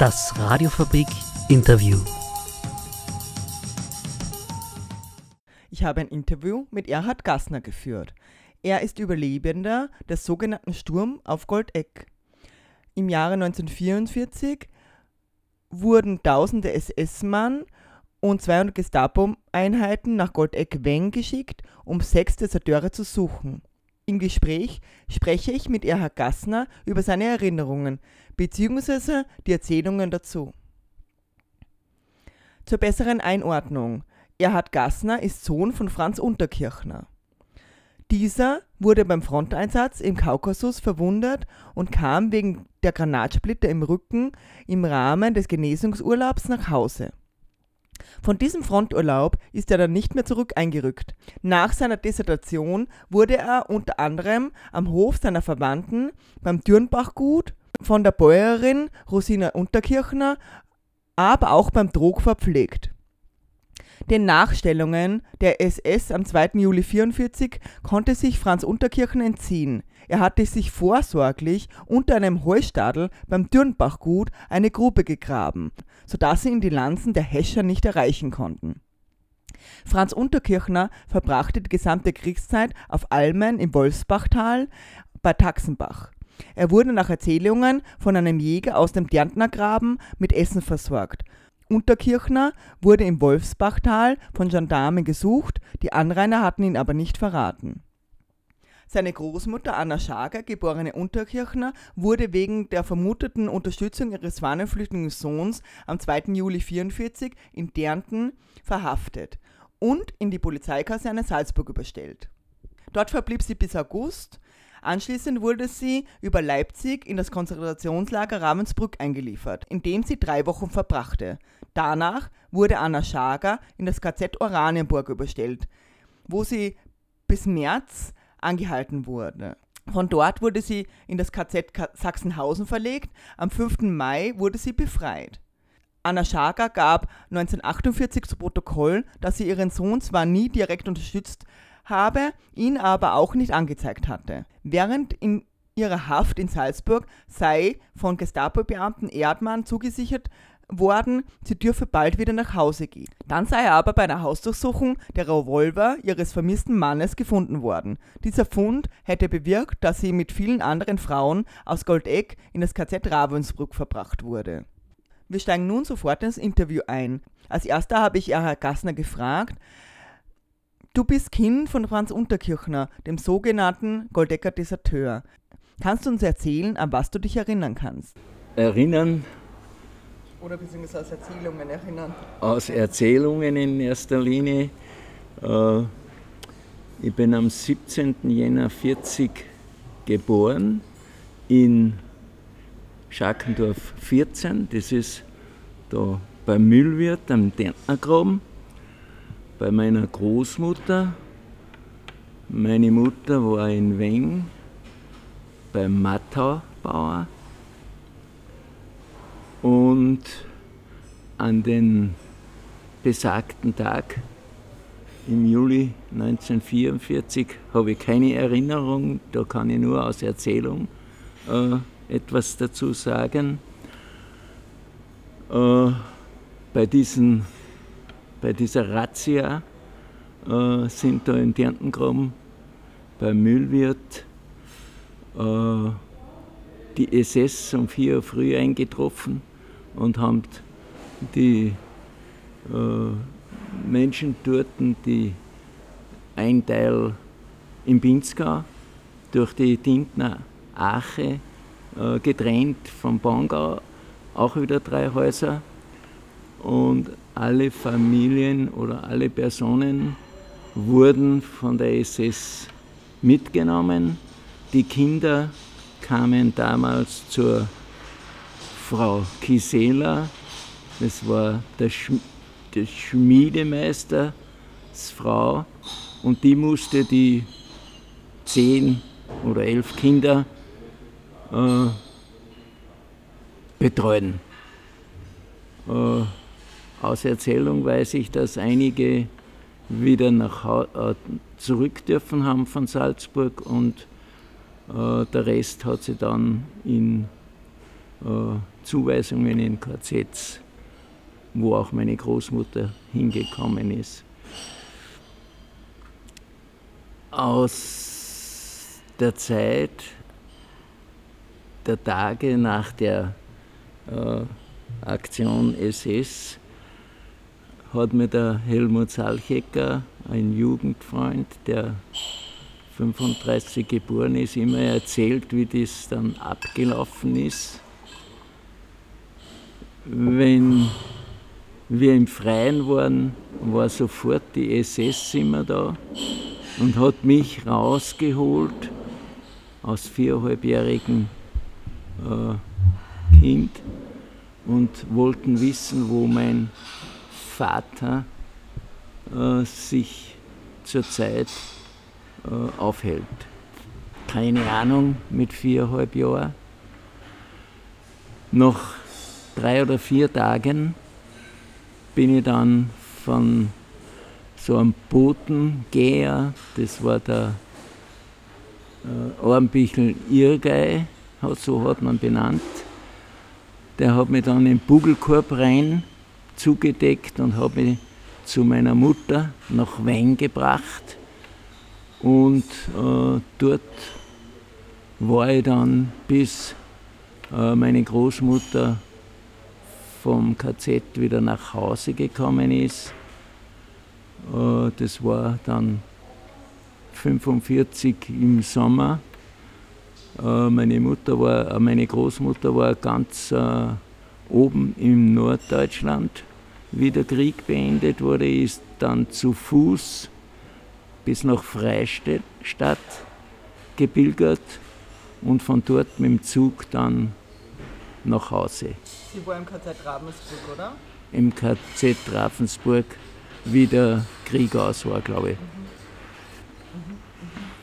Das Radiofabrik Interview. Ich habe ein Interview mit Erhard Gassner geführt. Er ist Überlebender des sogenannten Sturm auf Goldeck. Im Jahre 1944 wurden tausende SS-Mann und 200 Gestapo-Einheiten nach Goldeck-Weng geschickt, um sechs Deserteure zu suchen. Im Gespräch spreche ich mit Erhard Gassner über seine Erinnerungen bzw. die Erzählungen dazu. Zur besseren Einordnung. Erhard Gassner ist Sohn von Franz Unterkirchner. Dieser wurde beim Fronteinsatz im Kaukasus verwundet und kam wegen der Granatsplitter im Rücken im Rahmen des Genesungsurlaubs nach Hause. Von diesem Fronturlaub ist er dann nicht mehr zurück eingerückt. Nach seiner Dissertation wurde er unter anderem am Hof seiner Verwandten beim Dürnbachgut von der Bäuerin Rosina Unterkirchner, aber auch beim Drog verpflegt. Den Nachstellungen der SS am 2. Juli 1944 konnte sich Franz Unterkirchen entziehen. Er hatte sich vorsorglich unter einem Heustadel beim Dürnbachgut eine Grube gegraben, sodass sie ihn die Lanzen der Häscher nicht erreichen konnten. Franz Unterkirchner verbrachte die gesamte Kriegszeit auf Almen im Wolfsbachtal bei Taxenbach. Er wurde nach Erzählungen von einem Jäger aus dem Därntnergraben mit Essen versorgt Unterkirchner wurde im Wolfsbachtal von Gendarmen gesucht, die Anrainer hatten ihn aber nicht verraten. Seine Großmutter Anna Schager, geborene Unterkirchner, wurde wegen der vermuteten Unterstützung ihres fahnenflüchtigen Sohns am 2. Juli 1944 in Dernten verhaftet und in die Polizeikaserne Salzburg überstellt. Dort verblieb sie bis August Anschließend wurde sie über Leipzig in das Konzentrationslager Ravensbrück eingeliefert, in dem sie drei Wochen verbrachte. Danach wurde Anna Schager in das KZ Oranienburg überstellt, wo sie bis März angehalten wurde. Von dort wurde sie in das KZ Sachsenhausen verlegt. Am 5. Mai wurde sie befreit. Anna Schager gab 1948 zu Protokoll, dass sie ihren Sohn zwar nie direkt unterstützt habe, ihn aber auch nicht angezeigt hatte. Während in ihrer Haft in Salzburg sei von Gestapo-Beamten Erdmann zugesichert worden, sie dürfe bald wieder nach Hause gehen. Dann sei aber bei einer Hausdurchsuchung der Revolver ihres vermissten Mannes gefunden worden. Dieser Fund hätte bewirkt, dass sie mit vielen anderen Frauen aus Goldeck in das KZ Ravensbrück verbracht wurde. Wir steigen nun sofort ins Interview ein. Als erster habe ich Herr Gassner gefragt, Du bist Kind von Franz Unterkirchner, dem sogenannten Goldecker Deserteur. Kannst du uns erzählen, an was du dich erinnern kannst? Erinnern? Oder beziehungsweise aus Erzählungen erinnern? Aus Erzählungen in erster Linie. Äh, ich bin am 17. Jänner 40 geboren in Schakendorf 14. Das ist da beim Müllwirt am Dentnergraben bei meiner Großmutter. Meine Mutter war in Weng beim Mattaubauer und an den besagten Tag im Juli 1944 habe ich keine Erinnerung, da kann ich nur aus Erzählung äh, etwas dazu sagen. Äh, bei diesen bei dieser Razzia äh, sind da in Derntengraben beim Müllwirt äh, die SS um 4 Uhr früh eingetroffen und haben die äh, Menschen dort, die ein Teil im Pinzgau durch die Tintner Ache äh, getrennt vom Bangau, auch wieder drei Häuser. Und alle Familien oder alle Personen wurden von der SS mitgenommen. Die Kinder kamen damals zur Frau Kisela, das war der, Sch der Schmiedemeisters Frau, und die musste die zehn oder elf Kinder äh, betreuen. Äh, aus Erzählung weiß ich, dass einige wieder nach, äh, zurück dürfen haben von Salzburg und äh, der Rest hat sich dann in äh, Zuweisungen in KZs, wo auch meine Großmutter hingekommen ist. Aus der Zeit der Tage nach der äh, Aktion SS hat mir der Helmut Salchecker, ein Jugendfreund, der 35 geboren ist, immer erzählt, wie das dann abgelaufen ist. Wenn wir im Freien waren, war sofort die SS immer da und hat mich rausgeholt aus viereinhalbjährigen äh, Kind und wollten wissen, wo mein Vater äh, sich zurzeit äh, aufhält. Keine Ahnung, mit viereinhalb Jahren. Nach drei oder vier Tagen bin ich dann von so einem Botengeher, das war der äh, Ornbichel Irgei, so hat man benannt, der hat mich dann im Bugelkorb rein zugedeckt und hat mich zu meiner Mutter nach Wein gebracht. Und äh, dort war ich dann, bis äh, meine Großmutter vom KZ wieder nach Hause gekommen ist. Äh, das war dann 45 im Sommer. Äh, meine Mutter war, äh, meine Großmutter war ganz äh, oben im Norddeutschland, wie der Krieg beendet wurde, ist dann zu Fuß bis nach Freistadt gepilgert und von dort mit dem Zug dann nach Hause. Sie war im KZ Ravensburg, oder? Im KZ Ravensburg, wie der Krieg aus war, glaube ich.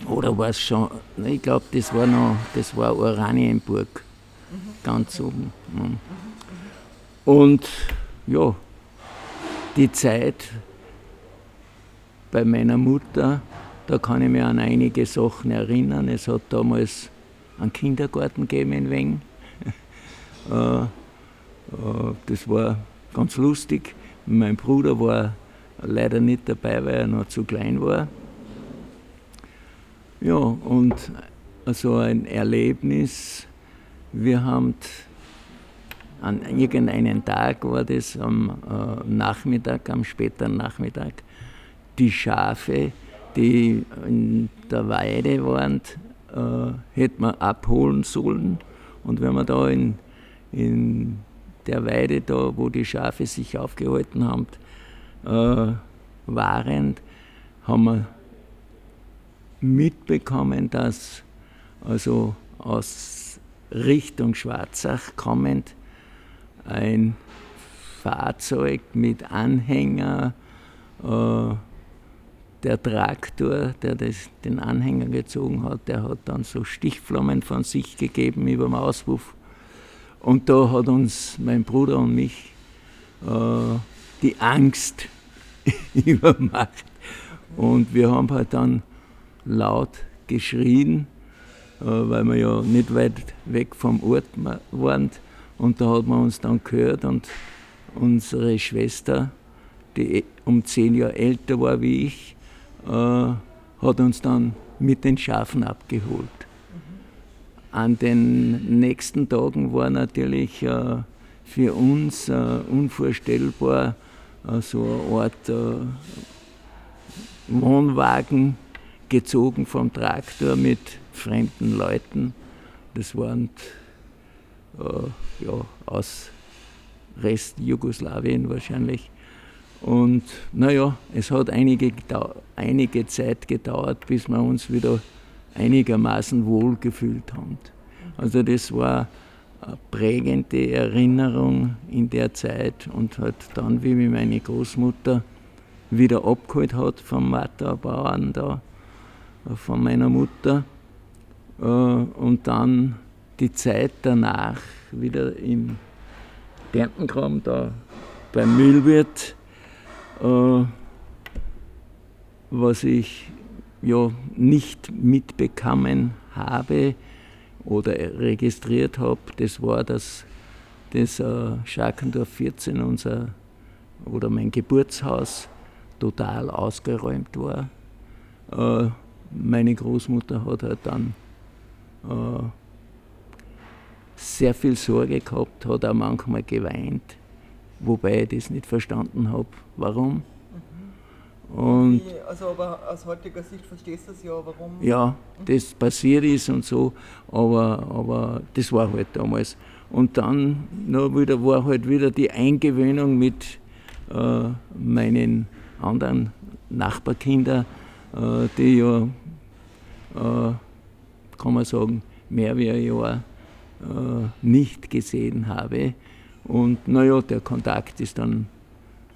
Oder war es schon, ich glaube, das war noch, das war Oranienburg, ganz oben. Und ja, die Zeit bei meiner Mutter, da kann ich mich an einige Sachen erinnern. Es hat damals einen Kindergarten gegeben in Weng. Äh, äh, das war ganz lustig. Mein Bruder war leider nicht dabei, weil er noch zu klein war. Ja, und so ein Erlebnis. Wir haben an irgendeinem Tag war das am äh, Nachmittag, am späten Nachmittag, die Schafe, die in der Weide waren, äh, hätte man abholen sollen. Und wenn wir da in, in der Weide, da wo die Schafe sich aufgehalten haben, äh, waren, haben wir mitbekommen, dass also aus Richtung Schwarzach kommend ein Fahrzeug mit Anhänger, äh, der Traktor, der das, den Anhänger gezogen hat, der hat dann so Stichflammen von sich gegeben über dem Auspuff. Und da hat uns mein Bruder und mich äh, die Angst übermacht. Und wir haben halt dann laut geschrien, äh, weil wir ja nicht weit weg vom Ort waren. Und da hat man uns dann gehört und unsere Schwester, die um zehn Jahre älter war wie ich, äh, hat uns dann mit den Schafen abgeholt. An den nächsten Tagen war natürlich äh, für uns unvorstellbar so eine Art Wohnwagen gezogen vom Traktor mit fremden Leuten. Das waren äh, ja, aus Rest Jugoslawien wahrscheinlich. Und naja, es hat einige, einige Zeit gedauert, bis wir uns wieder einigermaßen wohl gefühlt haben. Also das war eine prägende Erinnerung in der Zeit und halt dann, wie mich meine Großmutter wieder abgeholt hat vom Matterbauern da, von meiner Mutter äh, und dann die Zeit danach wieder im Bernkram da beim Mühlwirt, äh, was ich ja nicht mitbekommen habe oder registriert habe, das war, dass das äh, Schakendorf 14, unser oder mein Geburtshaus, total ausgeräumt war. Äh, meine Großmutter hat halt dann äh, sehr viel Sorge gehabt, hat auch manchmal geweint, wobei ich das nicht verstanden habe, warum. Und also aber aus heutiger Sicht verstehst du es ja, warum? Ja, das passiert ist und so, aber, aber das war halt damals. Und dann noch wieder, war halt wieder die Eingewöhnung mit äh, meinen anderen Nachbarkindern, äh, die ja, äh, kann man sagen, mehr wie ein Jahr nicht gesehen habe. Und naja, der Kontakt ist dann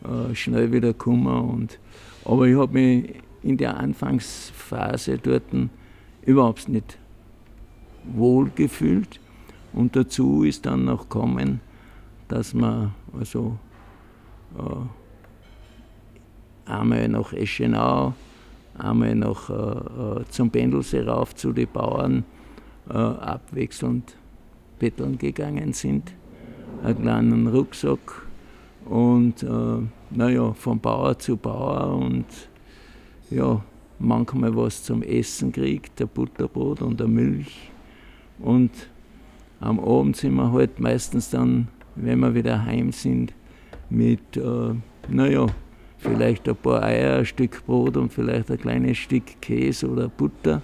äh, schnell wieder gekommen und aber ich habe mich in der Anfangsphase dort überhaupt nicht wohl gefühlt. Und dazu ist dann noch gekommen, dass man also äh, einmal nach Eschenau, einmal nach, äh, äh zum Pendelsee rauf zu den Bauern äh, abwechselnd betteln gegangen sind. Einen kleinen Rucksack und äh, naja, von Bauer zu Bauer und ja, manchmal was zum Essen kriegt, ein Butterbrot und eine Milch. Und am Abend sind wir halt meistens dann, wenn wir wieder heim sind, mit, äh, naja, vielleicht ein paar Eier, ein Stück Brot und vielleicht ein kleines Stück Käse oder Butter.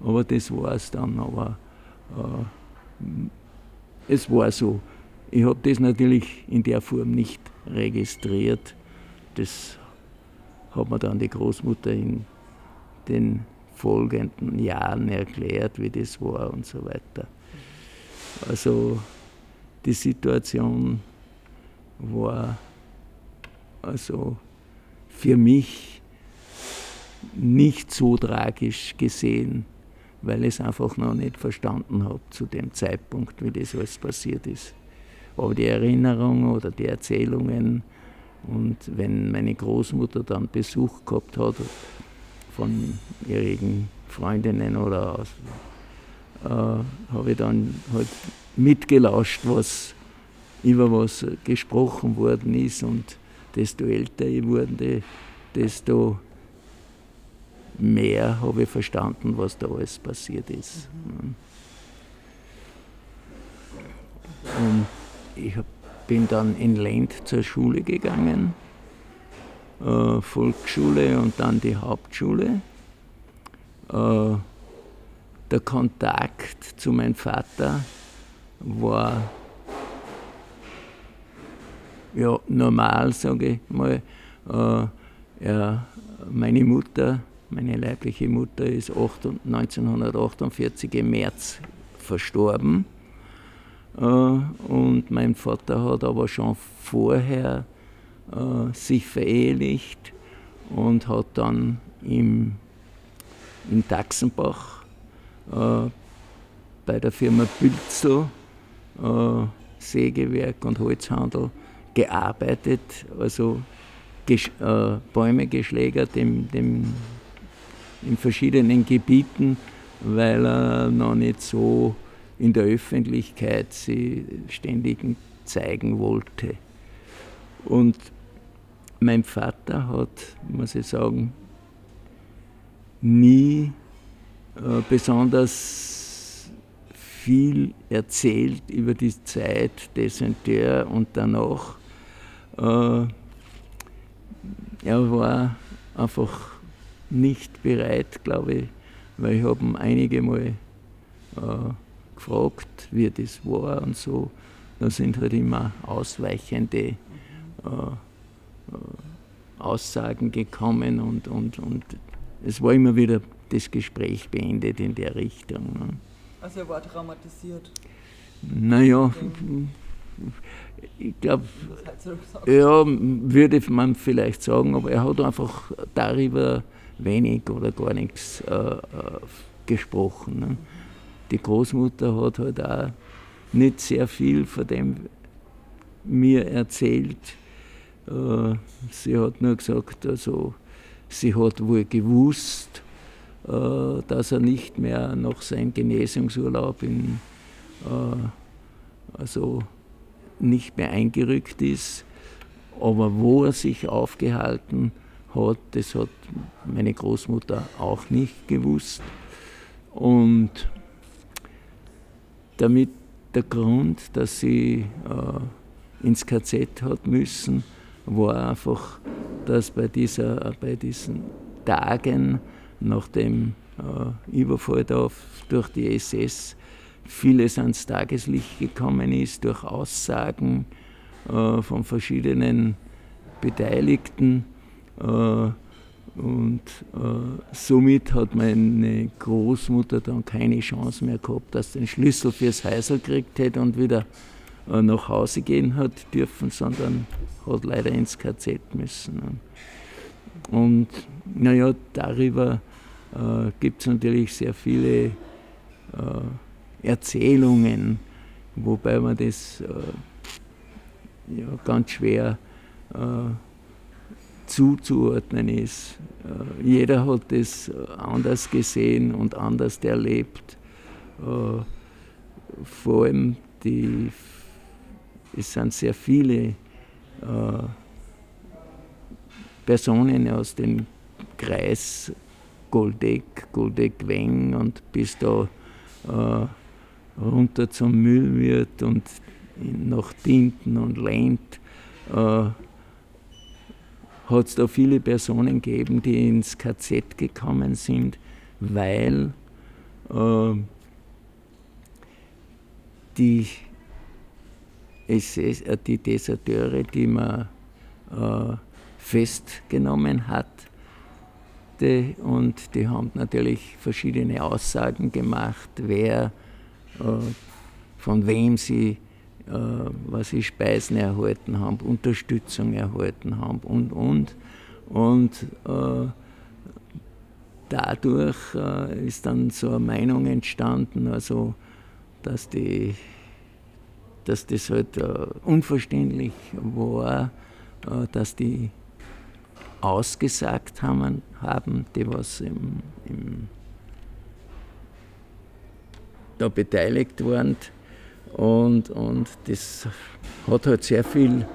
Aber das war es dann. Aber äh, es war so. Ich habe das natürlich in der Form nicht registriert. Das hat mir dann die Großmutter in den folgenden Jahren erklärt, wie das war und so weiter. Also die Situation war also für mich nicht so tragisch gesehen, weil ich es einfach noch nicht verstanden habe zu dem Zeitpunkt, wie das alles passiert ist. Aber die Erinnerung oder die Erzählungen und wenn meine Großmutter dann Besuch gehabt hat von ihren Freundinnen oder aus, äh, habe ich dann halt mitgelauscht, was über was gesprochen worden ist und desto älter ich wurde, desto mehr habe ich verstanden, was da alles passiert ist. Mhm. Und ich bin dann in Lend zur Schule gegangen, äh, Volksschule und dann die Hauptschule. Äh, der Kontakt zu meinem Vater war ja, normal, sage ich mal. Äh, ja, meine Mutter, meine leibliche Mutter, ist 1948 im März verstorben. Äh, und mein Vater hat aber schon vorher äh, sich verehelicht und hat dann im, in Daxenbach äh, bei der Firma Bülzel Sägewerk und Holzhandel gearbeitet, also Bäume geschlägert im, dem, in verschiedenen Gebieten, weil er noch nicht so in der Öffentlichkeit sie ständig zeigen wollte. Und mein Vater hat, muss ich sagen, nie äh, besonders viel erzählt über die Zeit des und der und danach. Äh, er war einfach nicht bereit, glaube ich, weil ich habe ihn einige Mal äh, gefragt, wie das war und so. Da sind halt immer ausweichende äh, äh, Aussagen gekommen und, und, und es war immer wieder das Gespräch beendet in der Richtung. Ne. Also er war traumatisiert? Naja, ich glaube, ja, würde man vielleicht sagen, aber er hat einfach darüber wenig oder gar nichts äh, äh gesprochen. Ne die Großmutter hat halt auch nicht sehr viel von dem mir erzählt. Äh, sie hat nur gesagt, also sie hat wohl gewusst, äh, dass er nicht mehr nach seinem Genesungsurlaub in, äh, also nicht mehr eingerückt ist. Aber wo er sich aufgehalten hat, das hat meine Großmutter auch nicht gewusst. Und damit der Grund, dass sie äh, ins KZ hat müssen, war einfach, dass bei, dieser, bei diesen Tagen nach dem äh, Überfall da durch die SS vieles ans Tageslicht gekommen ist durch Aussagen äh, von verschiedenen Beteiligten. Äh, und äh, somit hat meine Großmutter dann keine Chance mehr gehabt, dass sie den Schlüssel fürs Häusl gekriegt hätte und wieder äh, nach Hause gehen hat dürfen, sondern hat leider ins KZ müssen. Und naja, darüber äh, gibt es natürlich sehr viele äh, Erzählungen, wobei man das äh, ja, ganz schwer äh, zuzuordnen ist. Äh, jeder hat das anders gesehen und anders erlebt. Vor allem die, es sind sehr viele Personen aus dem Kreis Goldeck, Goldeck-Weng und bis da äh, runter zum Müllwirt und nach Tinten und Lent äh, hat es da viele Personen gegeben, die ins KZ gekommen sind, weil äh, die, SS, äh, die Deserteure, die man äh, festgenommen hat, und die haben natürlich verschiedene Aussagen gemacht, wer, äh, von wem sie, was sie Speisen erhalten haben, Unterstützung erhalten haben und, und. Und äh, dadurch äh, ist dann so eine Meinung entstanden, also dass, die, dass das halt äh, unverständlich war, äh, dass die ausgesagt haben, haben die was im, im, da beteiligt waren. Und, und das hat halt sehr viel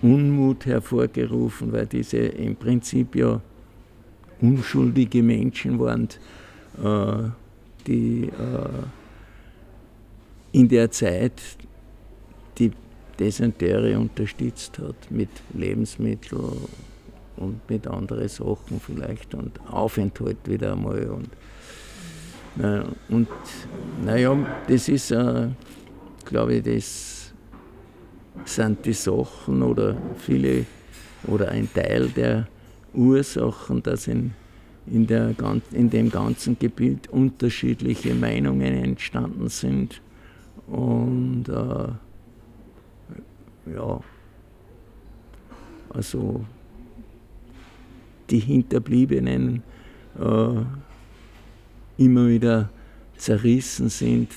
Unmut hervorgerufen, weil diese im Prinzip ja unschuldige Menschen waren, äh, die äh, in der Zeit die Desenteure unterstützt hat mit Lebensmitteln und mit anderen Sachen vielleicht und Aufenthalt wieder einmal. Und, und naja, das ist, äh, glaube ich, das sind die Sachen oder viele oder ein Teil der Ursachen, dass in, in, der, in dem ganzen Gebiet unterschiedliche Meinungen entstanden sind. Und äh, ja, also die Hinterbliebenen äh, immer wieder zerrissen sind.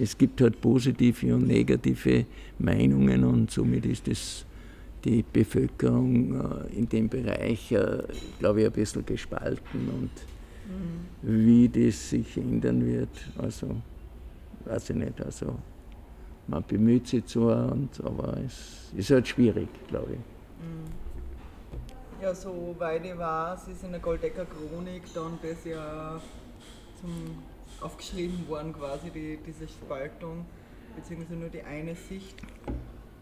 Es gibt halt positive und negative Meinungen und somit ist es die Bevölkerung äh, in dem Bereich, äh, glaube ich, ein bisschen gespalten und mhm. wie das sich ändern wird, also weiß ich nicht. Also man bemüht sich zwar, und, aber es ist halt schwierig, glaube ich. Mhm. Ja, soweit ich weiß, ist in der Goldecker Chronik dann das ja zum, aufgeschrieben worden, quasi die, diese Spaltung, beziehungsweise nur die eine Sicht.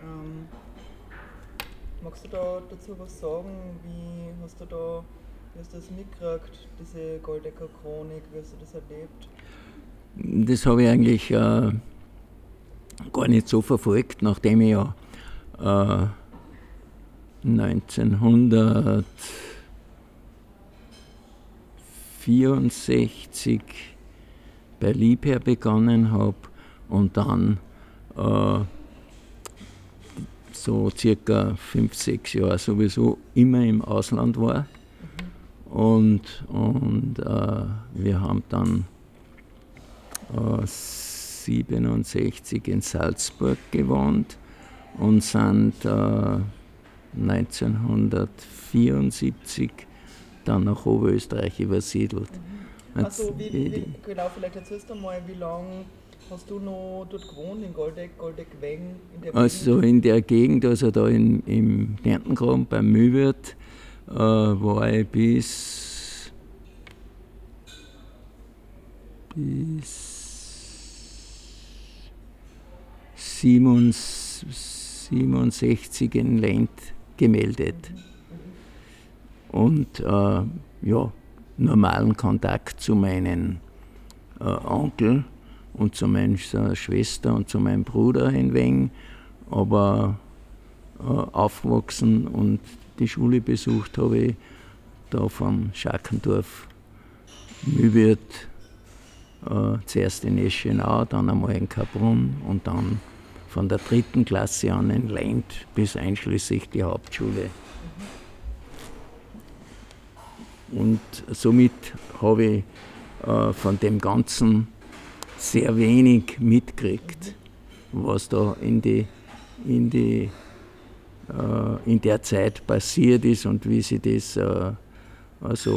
Ähm, magst du da dazu was sagen? Wie hast du da wie hast du das mitgekriegt, diese Goldecker Chronik, wie hast du das erlebt? Das habe ich eigentlich äh, gar nicht so verfolgt, nachdem ich ja äh, 1964 bei Liebherr begonnen habe und dann äh, so circa fünf, sechs Jahre sowieso immer im Ausland war. Und, und äh, wir haben dann äh, 67 in Salzburg gewohnt und sind äh, 1974 dann nach Oberösterreich übersiedelt. Mhm. Also wie, wie, genau, vielleicht erzählst du mal, wie lange Hast du noch dort gewohnt, in Goldeck, Goldeck-Weng? Also in der Gegend, also da in, im Kärntengraben beim Mühlwirt, äh, war ich bis, bis 67 in Lent gemeldet. Und äh, ja, normalen Kontakt zu meinen äh, Onkel und zu meiner Schwester und zu meinem Bruder in Weng, aber äh, aufgewachsen und die Schule besucht habe ich da von Schakendorf, Mühlwirt, äh, zuerst in Eschenau, dann einmal in Kabrunn und dann von der dritten Klasse an in Lent bis einschließlich die Hauptschule. Und somit habe ich äh, von dem Ganzen sehr wenig mitgekriegt, was da in, die, in, die, äh, in der Zeit passiert ist und wie sich das äh, also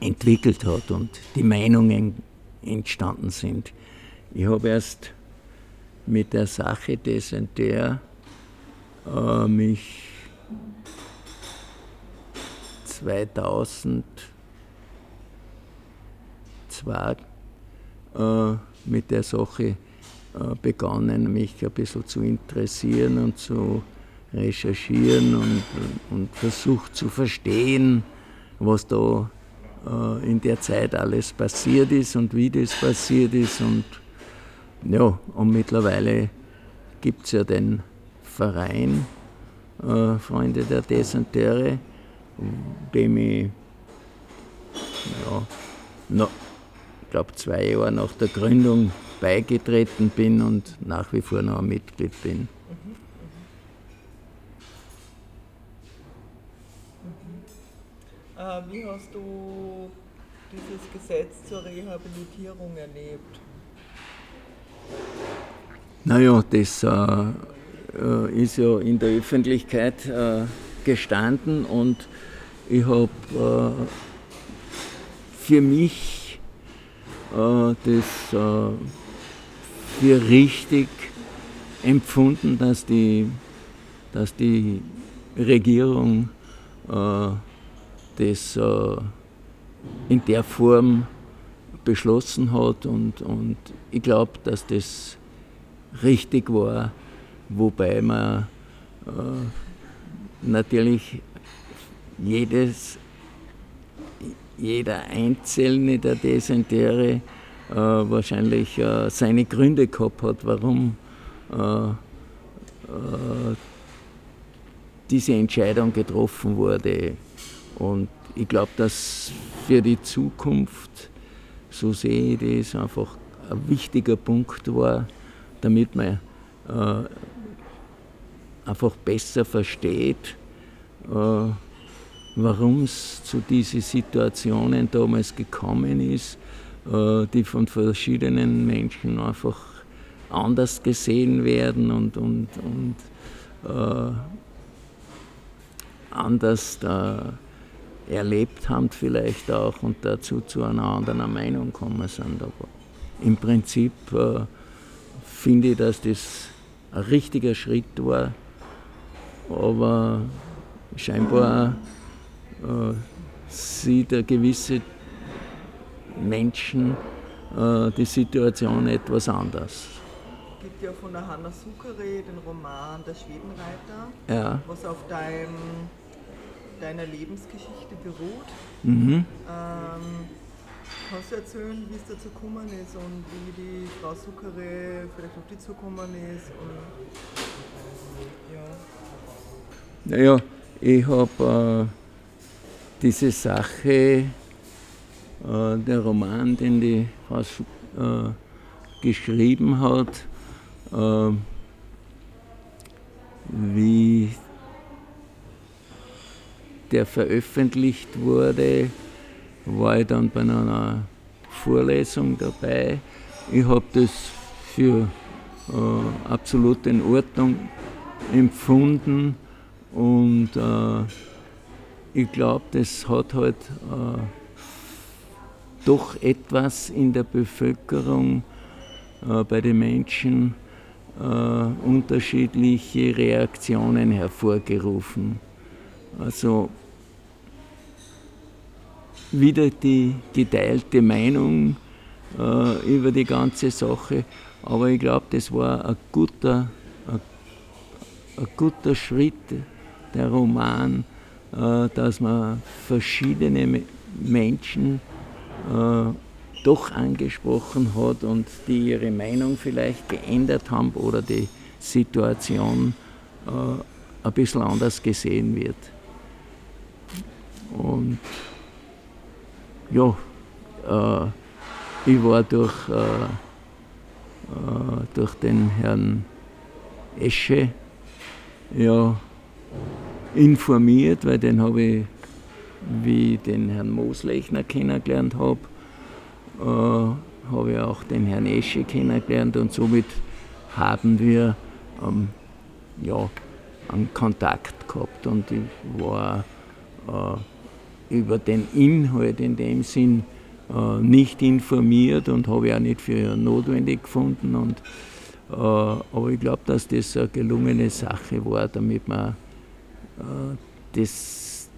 entwickelt hat und die Meinungen entstanden sind. Ich habe erst mit der Sache des und der äh, mich 2002 äh, mit der Sache äh, begonnen, mich ein bisschen zu interessieren und zu recherchieren und, und versucht zu verstehen, was da äh, in der Zeit alles passiert ist und wie das passiert ist. Und, ja, und mittlerweile gibt es ja den Verein äh, Freunde der Desenteure, dem ich ja, ich glaube zwei Jahre nach der Gründung beigetreten bin und nach wie vor noch ein Mitglied bin. Äh, wie hast du dieses Gesetz zur Rehabilitierung erlebt? Naja, das äh, äh, ist ja in der Öffentlichkeit äh, gestanden und ich habe äh, für mich äh, das äh, für richtig empfunden, dass die, dass die Regierung äh, das äh, in der Form beschlossen hat und, und ich glaube, dass das richtig war, wobei man äh, natürlich jedes, jeder Einzelne der Desentere äh, wahrscheinlich äh, seine Gründe gehabt hat, warum äh, äh, diese Entscheidung getroffen wurde. Und ich glaube, dass für die Zukunft, so sehe ich das, einfach ein wichtiger Punkt war, damit man äh, einfach besser versteht, äh, warum es zu diesen Situationen damals gekommen ist, äh, die von verschiedenen Menschen einfach anders gesehen werden und, und, und äh, anders da erlebt haben vielleicht auch und dazu zu einer anderen Meinung kommen sind. Aber im Prinzip äh, finde ich, dass das ein richtiger Schritt war, aber scheinbar äh, sieht ein gewisse Menschen äh, die Situation etwas anders. Es gibt ja von der Hanna Suchere den Roman Der Schwedenreiter, ja. was auf dein, deiner Lebensgeschichte beruht. Mhm. Ähm, kannst du erzählen, wie es dazu gekommen ist und wie die Frau Suchere vielleicht auf die zugekommen ist? Und, ja. Naja, ich habe äh, diese Sache, äh, der Roman, den die Frau äh, geschrieben hat, äh, wie der veröffentlicht wurde, war ich dann bei einer Vorlesung dabei. Ich habe das für äh, absolut in Ordnung empfunden und äh, ich glaube, das hat halt äh, doch etwas in der Bevölkerung, äh, bei den Menschen äh, unterschiedliche Reaktionen hervorgerufen. Also wieder die geteilte Meinung äh, über die ganze Sache, aber ich glaube, das war ein guter, ein, ein guter Schritt, der Roman, äh, dass man verschiedene Menschen äh, doch angesprochen hat und die ihre Meinung vielleicht geändert haben oder die Situation äh, ein bisschen anders gesehen wird. Und ja, äh, ich war durch, äh, äh durch den Herrn Esche ja, informiert, weil den habe ich, wie ich den Herrn Moslechner kennengelernt habe, äh, habe ich auch den Herrn Esche kennengelernt und somit haben wir ähm, ja, einen Kontakt gehabt und ich war äh, über den Inhalt in dem Sinn äh, nicht informiert und habe ich auch nicht für notwendig gefunden. Und, äh, aber ich glaube, dass das eine gelungene Sache war, damit man das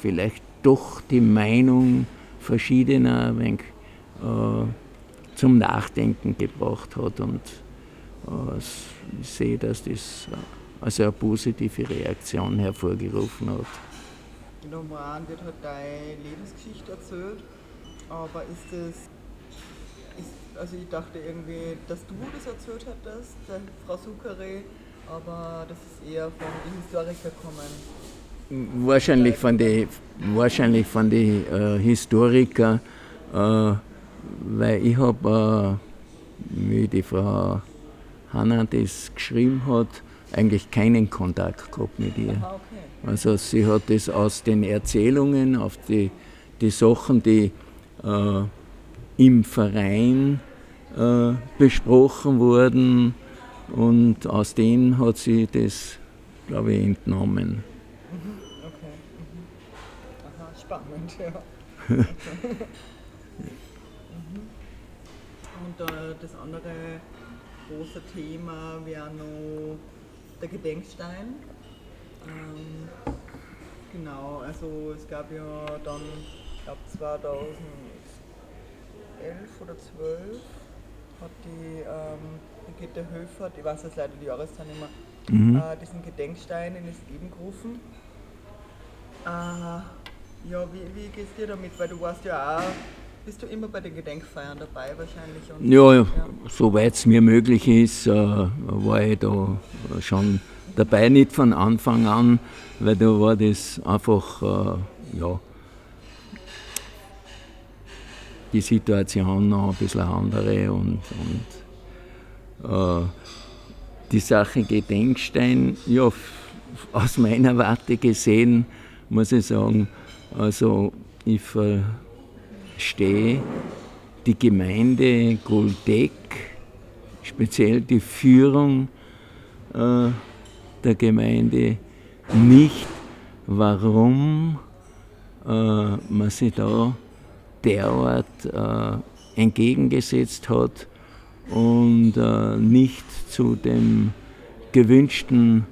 vielleicht doch die Meinung verschiedener ein wenig, äh, zum Nachdenken gebracht hat. Und äh, ich sehe, dass das also eine positive Reaktion hervorgerufen hat. In dem Roman wird halt deine Lebensgeschichte erzählt, aber ist das, ist, also ich dachte irgendwie, dass du das erzählt hättest, Frau Suchere, aber das ist eher von den Historikern kommen. Wahrscheinlich von den wahrscheinlich von den äh, Historikern, äh, weil ich habe, äh, wie die Frau Hanna das geschrieben hat, eigentlich keinen Kontakt gehabt mit ihr. Aha, okay. Also sie hat das aus den Erzählungen auf die, die Sachen, die äh, im Verein äh, besprochen wurden, und aus denen hat sie das, glaube ich, entnommen. Okay. Aha, spannend, ja. Und äh, das andere große Thema wäre noch der Gedenkstein. Ähm, genau, also es gab ja dann, ich glaube 2011 oder 12 hat die ähm, Brigitte Höfer, ich weiß jetzt leider die Jahreszeit nicht mehr, mhm. äh, diesen Gedenkstein in das Leben gerufen. Äh, ja, wie, wie geht es dir damit? Weil du warst ja auch, bist du immer bei den Gedenkfeiern dabei wahrscheinlich? Und, ja, ja, soweit es mir möglich ist, äh, war ich da schon dabei, nicht von Anfang an, weil da war das einfach, äh, ja, die Situation noch ein bisschen andere und, und die Sache Gedenkstein, ja, aus meiner Warte gesehen, muss ich sagen, also ich verstehe die Gemeinde Goldeck, speziell die Führung äh, der Gemeinde, nicht, warum äh, man sich da derart äh, entgegengesetzt hat und äh, nicht zu dem gewünschten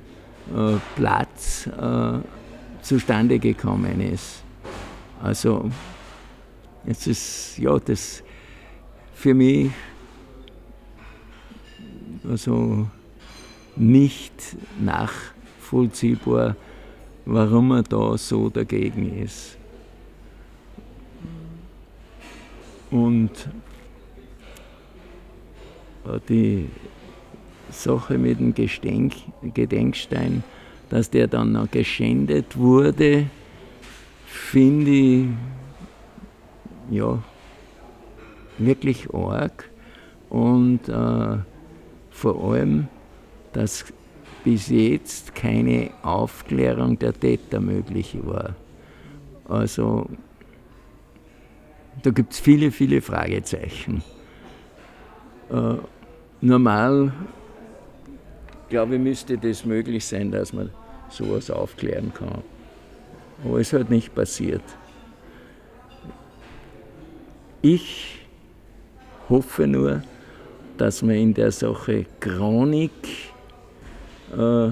äh, Platz äh, zustande gekommen ist. Also es ist ja das für mich also nicht nachvollziehbar, warum er da so dagegen ist. Und die Sache mit dem Gestenk, Gedenkstein, dass der dann noch geschändet wurde, finde ich ja wirklich arg und äh, vor allem, dass bis jetzt keine Aufklärung der Täter möglich war. Also da gibt es viele, viele Fragezeichen. Äh, normal, glaube ich, müsste das möglich sein, dass man sowas aufklären kann. Aber es halt nicht passiert. ich hoffe nur, dass man in der Sache Chronik äh,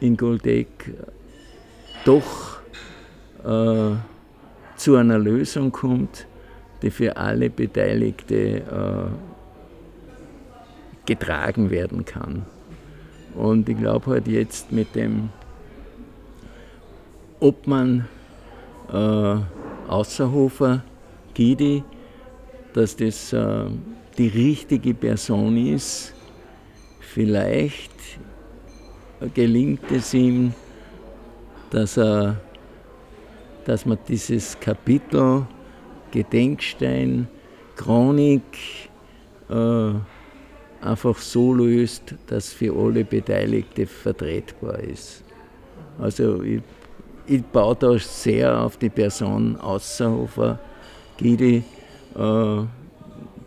in Goldeck doch äh, zu einer Lösung kommt, die für alle Beteiligten äh, getragen werden kann. Und ich glaube halt jetzt mit dem Obmann äh, Außerhofer Gidi, dass das äh, die richtige Person ist. Vielleicht gelingt es ihm, dass, er, dass man dieses Kapitel Gedenkstein, Chronik äh, einfach so löst, dass für alle Beteiligten vertretbar ist. Also ich, ich baue da sehr auf die Person Außerhofer Gidi, äh,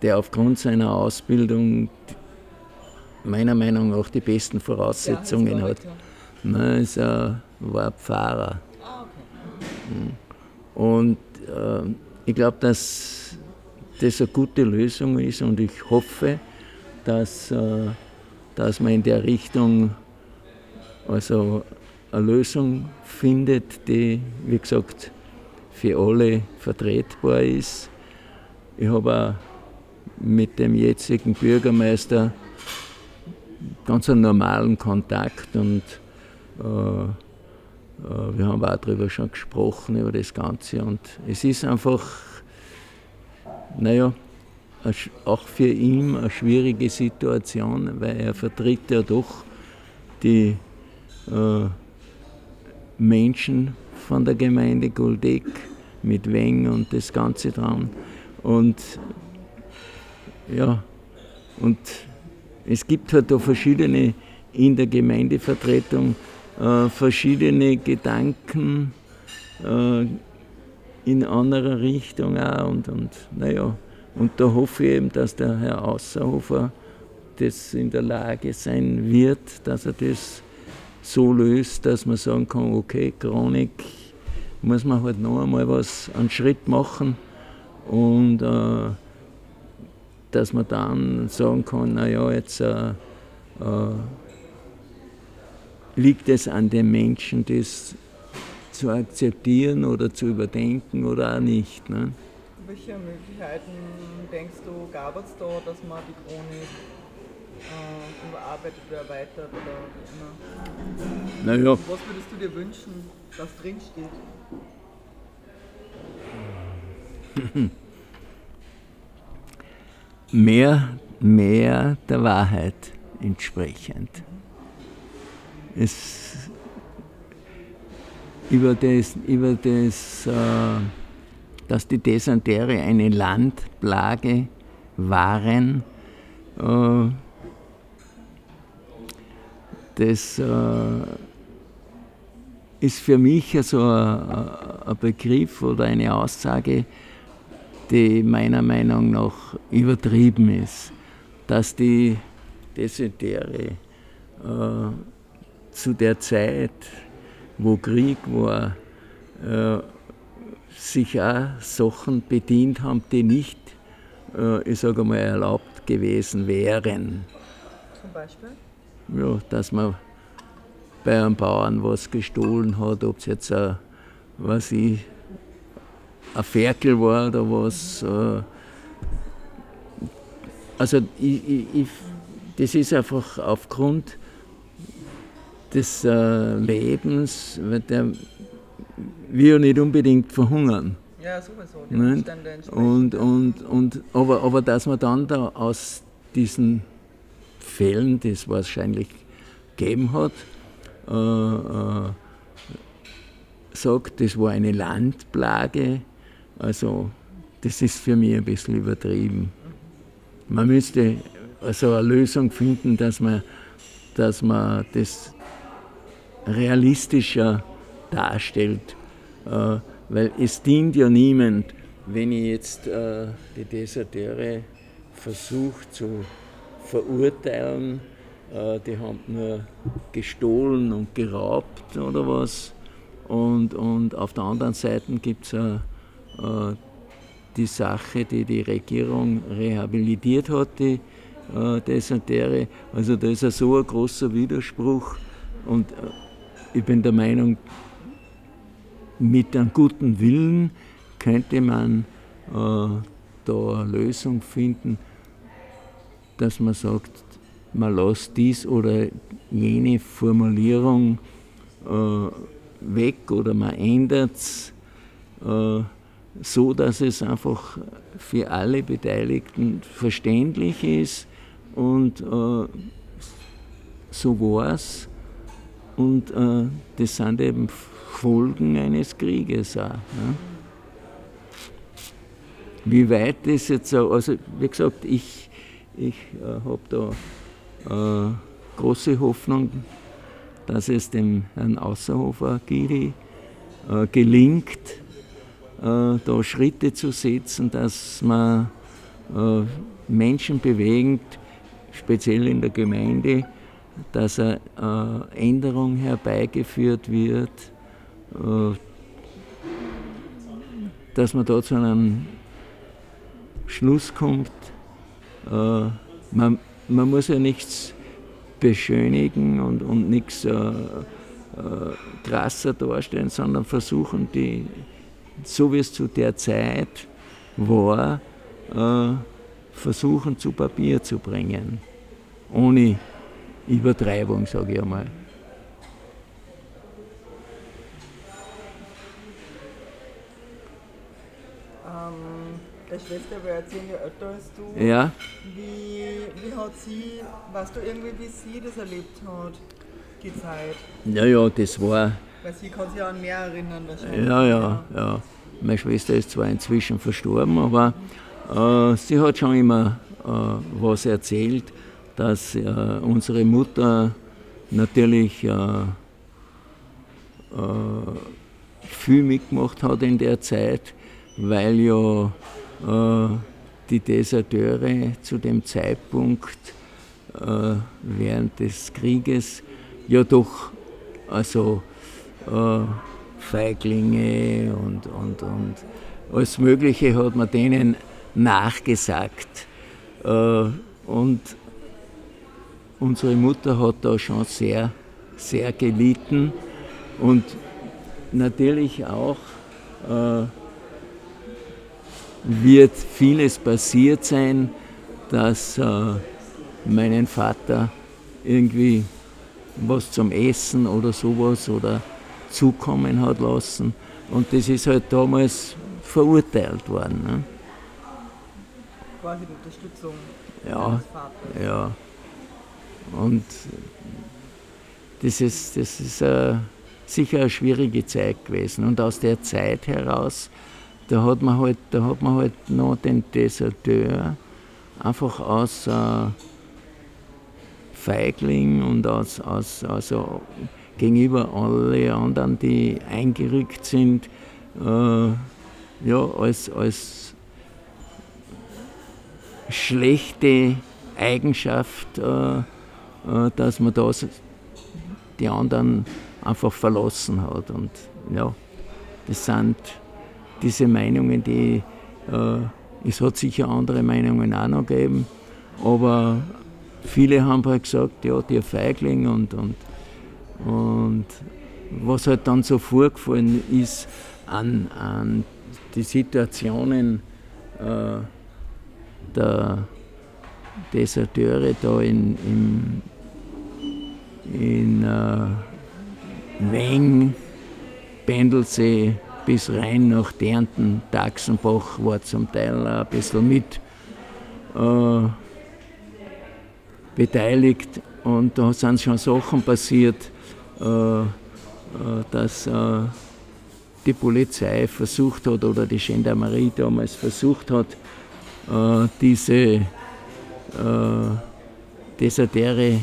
der aufgrund seiner Ausbildung meiner Meinung nach die besten Voraussetzungen ja, hat. Nein, ist ein, war Pfarrer. Ah, okay. Und äh, ich glaube, dass das eine gute Lösung ist und ich hoffe, dass, äh, dass man in der Richtung also eine Lösung findet, die, wie gesagt, für alle vertretbar ist. Ich habe auch mit dem jetzigen Bürgermeister ganz einen normalen Kontakt und äh, äh, wir haben auch darüber schon gesprochen, über das Ganze. Und es ist einfach, naja, auch für ihn eine schwierige Situation, weil er vertritt ja doch die äh, Menschen von der Gemeinde Goldeck mit Weng und das Ganze dran. Und ja, und es gibt halt da verschiedene in der Gemeindevertretung äh, verschiedene Gedanken äh, in anderer Richtung auch und, und naja, und da hoffe ich eben, dass der Herr Außerhofer das in der Lage sein wird, dass er das so löst, dass man sagen kann, okay, Chronik muss man halt noch einmal was, einen Schritt machen und äh, dass man dann sagen kann, naja, jetzt äh, äh, liegt es an den Menschen, das zu akzeptieren oder zu überdenken oder auch nicht. Ne? Welche Möglichkeiten denkst du, gab es da, dass man die Chronik äh, überarbeitet oder erweitert oder wie immer? Naja. Was würdest du dir wünschen, dass drinsteht? mehr, mehr der Wahrheit entsprechend. Es, über das, über das äh, dass die Desantere eine Landplage waren, äh, das äh, ist für mich also ein Begriff oder eine Aussage, die meiner Meinung nach übertrieben ist, dass die Desertere äh, zu der Zeit, wo Krieg war, sich auch Sachen bedient haben, die nicht, äh, ich sage mal, erlaubt gewesen wären. Zum Beispiel? Ja, dass man bei einem Bauern was gestohlen hat, ob es jetzt ein, was ich, ein Ferkel war oder was. Äh, also ich, ich, ich, das ist einfach aufgrund des äh, Lebens, weil der wir nicht unbedingt verhungern. Ja, sowieso. Die und, und, und, aber, aber dass man dann da aus diesen Fällen, die es wahrscheinlich gegeben hat, äh, äh, sagt, das war eine Landplage. Also das ist für mich ein bisschen übertrieben. Man müsste also eine Lösung finden, dass man, dass man das realistischer darstellt. Äh, weil es dient ja niemand, wenn ich jetzt äh, die Deserteure versuche zu verurteilen, äh, die haben nur gestohlen und geraubt oder was. Und, und auf der anderen Seite gibt es die Sache, die die Regierung rehabilitiert hat, die äh, Desertere. Also da ist ja so ein großer Widerspruch und äh, ich bin der Meinung, mit einem guten Willen könnte man äh, da eine Lösung finden, dass man sagt, man lässt dies oder jene Formulierung äh, weg oder man ändert es äh, so, dass es einfach für alle Beteiligten verständlich ist und äh, so war es. Und äh, das sind eben Folgen eines Krieges auch. Ne? Wie weit das jetzt so, also wie gesagt, ich, ich äh, habe da äh, große Hoffnung, dass es dem Herrn Außerhofer Gidi äh, gelingt, äh, da Schritte zu setzen, dass man äh, Menschen bewegt, speziell in der Gemeinde, dass eine äh, Änderung herbeigeführt wird, dass man da zu einem Schluss kommt. Äh, man, man muss ja nichts beschönigen und, und nichts äh, äh, krasser darstellen, sondern versuchen, die, so wie es zu der Zeit war, äh, versuchen zu Papier zu bringen. Ohne Übertreibung, sage ich einmal. der Schwester war ja zehn Jahre älter als du. Ja. Wie, wie hat sie, weißt du irgendwie, wie sie das erlebt hat, die Zeit? Ja, ja, das war. Weil sie kann sich an mehr erinnern wahrscheinlich. Ja, ja, ja. Meine Schwester ist zwar inzwischen verstorben, aber äh, sie hat schon immer äh, was erzählt, dass äh, unsere Mutter natürlich äh, äh, viel mitgemacht hat in der Zeit, weil ja die Deserteure zu dem Zeitpunkt äh, während des Krieges ja doch also äh, Feiglinge und, und, und alles Mögliche hat man denen nachgesagt. Und unsere Mutter hat da schon sehr, sehr gelitten und natürlich auch wird vieles passiert sein, dass äh, meinen Vater irgendwie was zum Essen oder sowas oder zukommen hat lassen. Und das ist halt damals verurteilt worden. Ne? Quasi die Unterstützung ja, Ja. Und das ist, das ist äh, sicher eine schwierige Zeit gewesen. Und aus der Zeit heraus da hat man halt, da hat man halt noch den Deserteur einfach aus äh, Feigling und aus, aus also gegenüber alle anderen, die eingerückt sind, äh, ja, als, als schlechte Eigenschaft, äh, äh dass man das die anderen einfach verlassen hat. Und ja, das sind diese Meinungen, die äh, es hat sicher andere Meinungen auch noch gegeben, aber viele haben halt gesagt, ja, der Feigling und, und, und was halt dann so vorgefallen ist an, an die Situationen äh, der Deserteure da in, in, in äh, Weng, Pendelsee, bis rein nach Dernten, Dachsenbach war zum Teil ein bisschen mit äh, beteiligt. Und da sind schon Sachen passiert, äh, äh, dass äh, die Polizei versucht hat oder die Gendarmerie damals versucht hat, äh, diese äh, Desertere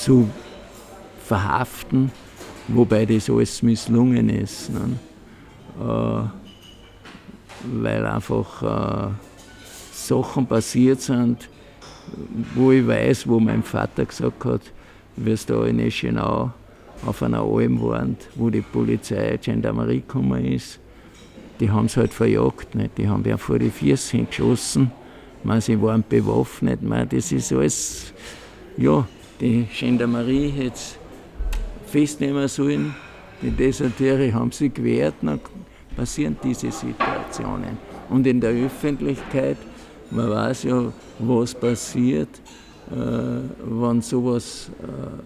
zu verhaften wobei das alles misslungen ist. Ne? Äh, weil einfach äh, Sachen passiert sind, wo ich weiß, wo mein Vater gesagt hat, es da in Eschenau auf einer Alm waren, wo die Polizei, Gendarmerie gekommen ist. die haben es halt verjagt. Nicht? Die haben ja vor die Füße hingeschossen. Man, sie waren bewaffnet. Man, das ist alles, ja, die Gendarmerie hätte es festnehmen sollen. Die Deserteure haben sich gewehrt, dann passieren diese Situationen. Und in der Öffentlichkeit, man weiß ja, was passiert, äh, wenn sowas äh,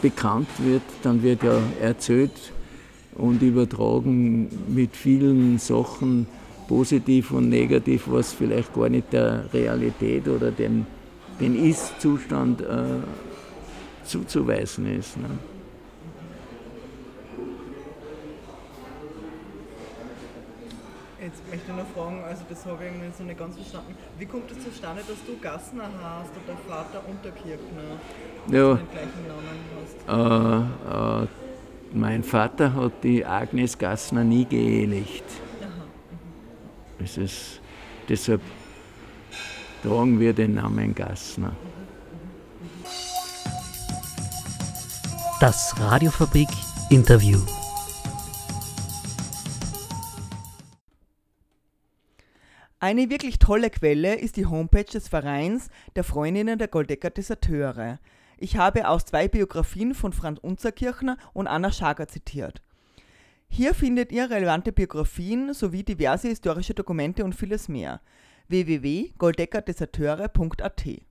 bekannt wird, dann wird ja erzählt und übertragen mit vielen Sachen, positiv und negativ, was vielleicht gar nicht der Realität oder dem, dem Ist-Zustand äh, zuzuweisen ist. Ne? Jetzt möchte ich noch fragen, also das habe ich irgendwie so nicht ganz verstanden. Wie kommt es zustande, dass du Gassner hast und der Vater Unterkirchner? Ja. Den gleichen Namen hast? Äh, äh, mein Vater hat die Agnes Gassner nie geehelicht. Es ist, deshalb tragen wir den Namen Gassner. Das Radiofabrik Interview. Eine wirklich tolle Quelle ist die Homepage des Vereins der Freundinnen der Goldecker Deserteure. Ich habe aus zwei Biografien von Franz Unzerkirchner und Anna Schager zitiert. Hier findet ihr relevante Biografien sowie diverse historische Dokumente und vieles mehr. www.goldeckerdeserteure.at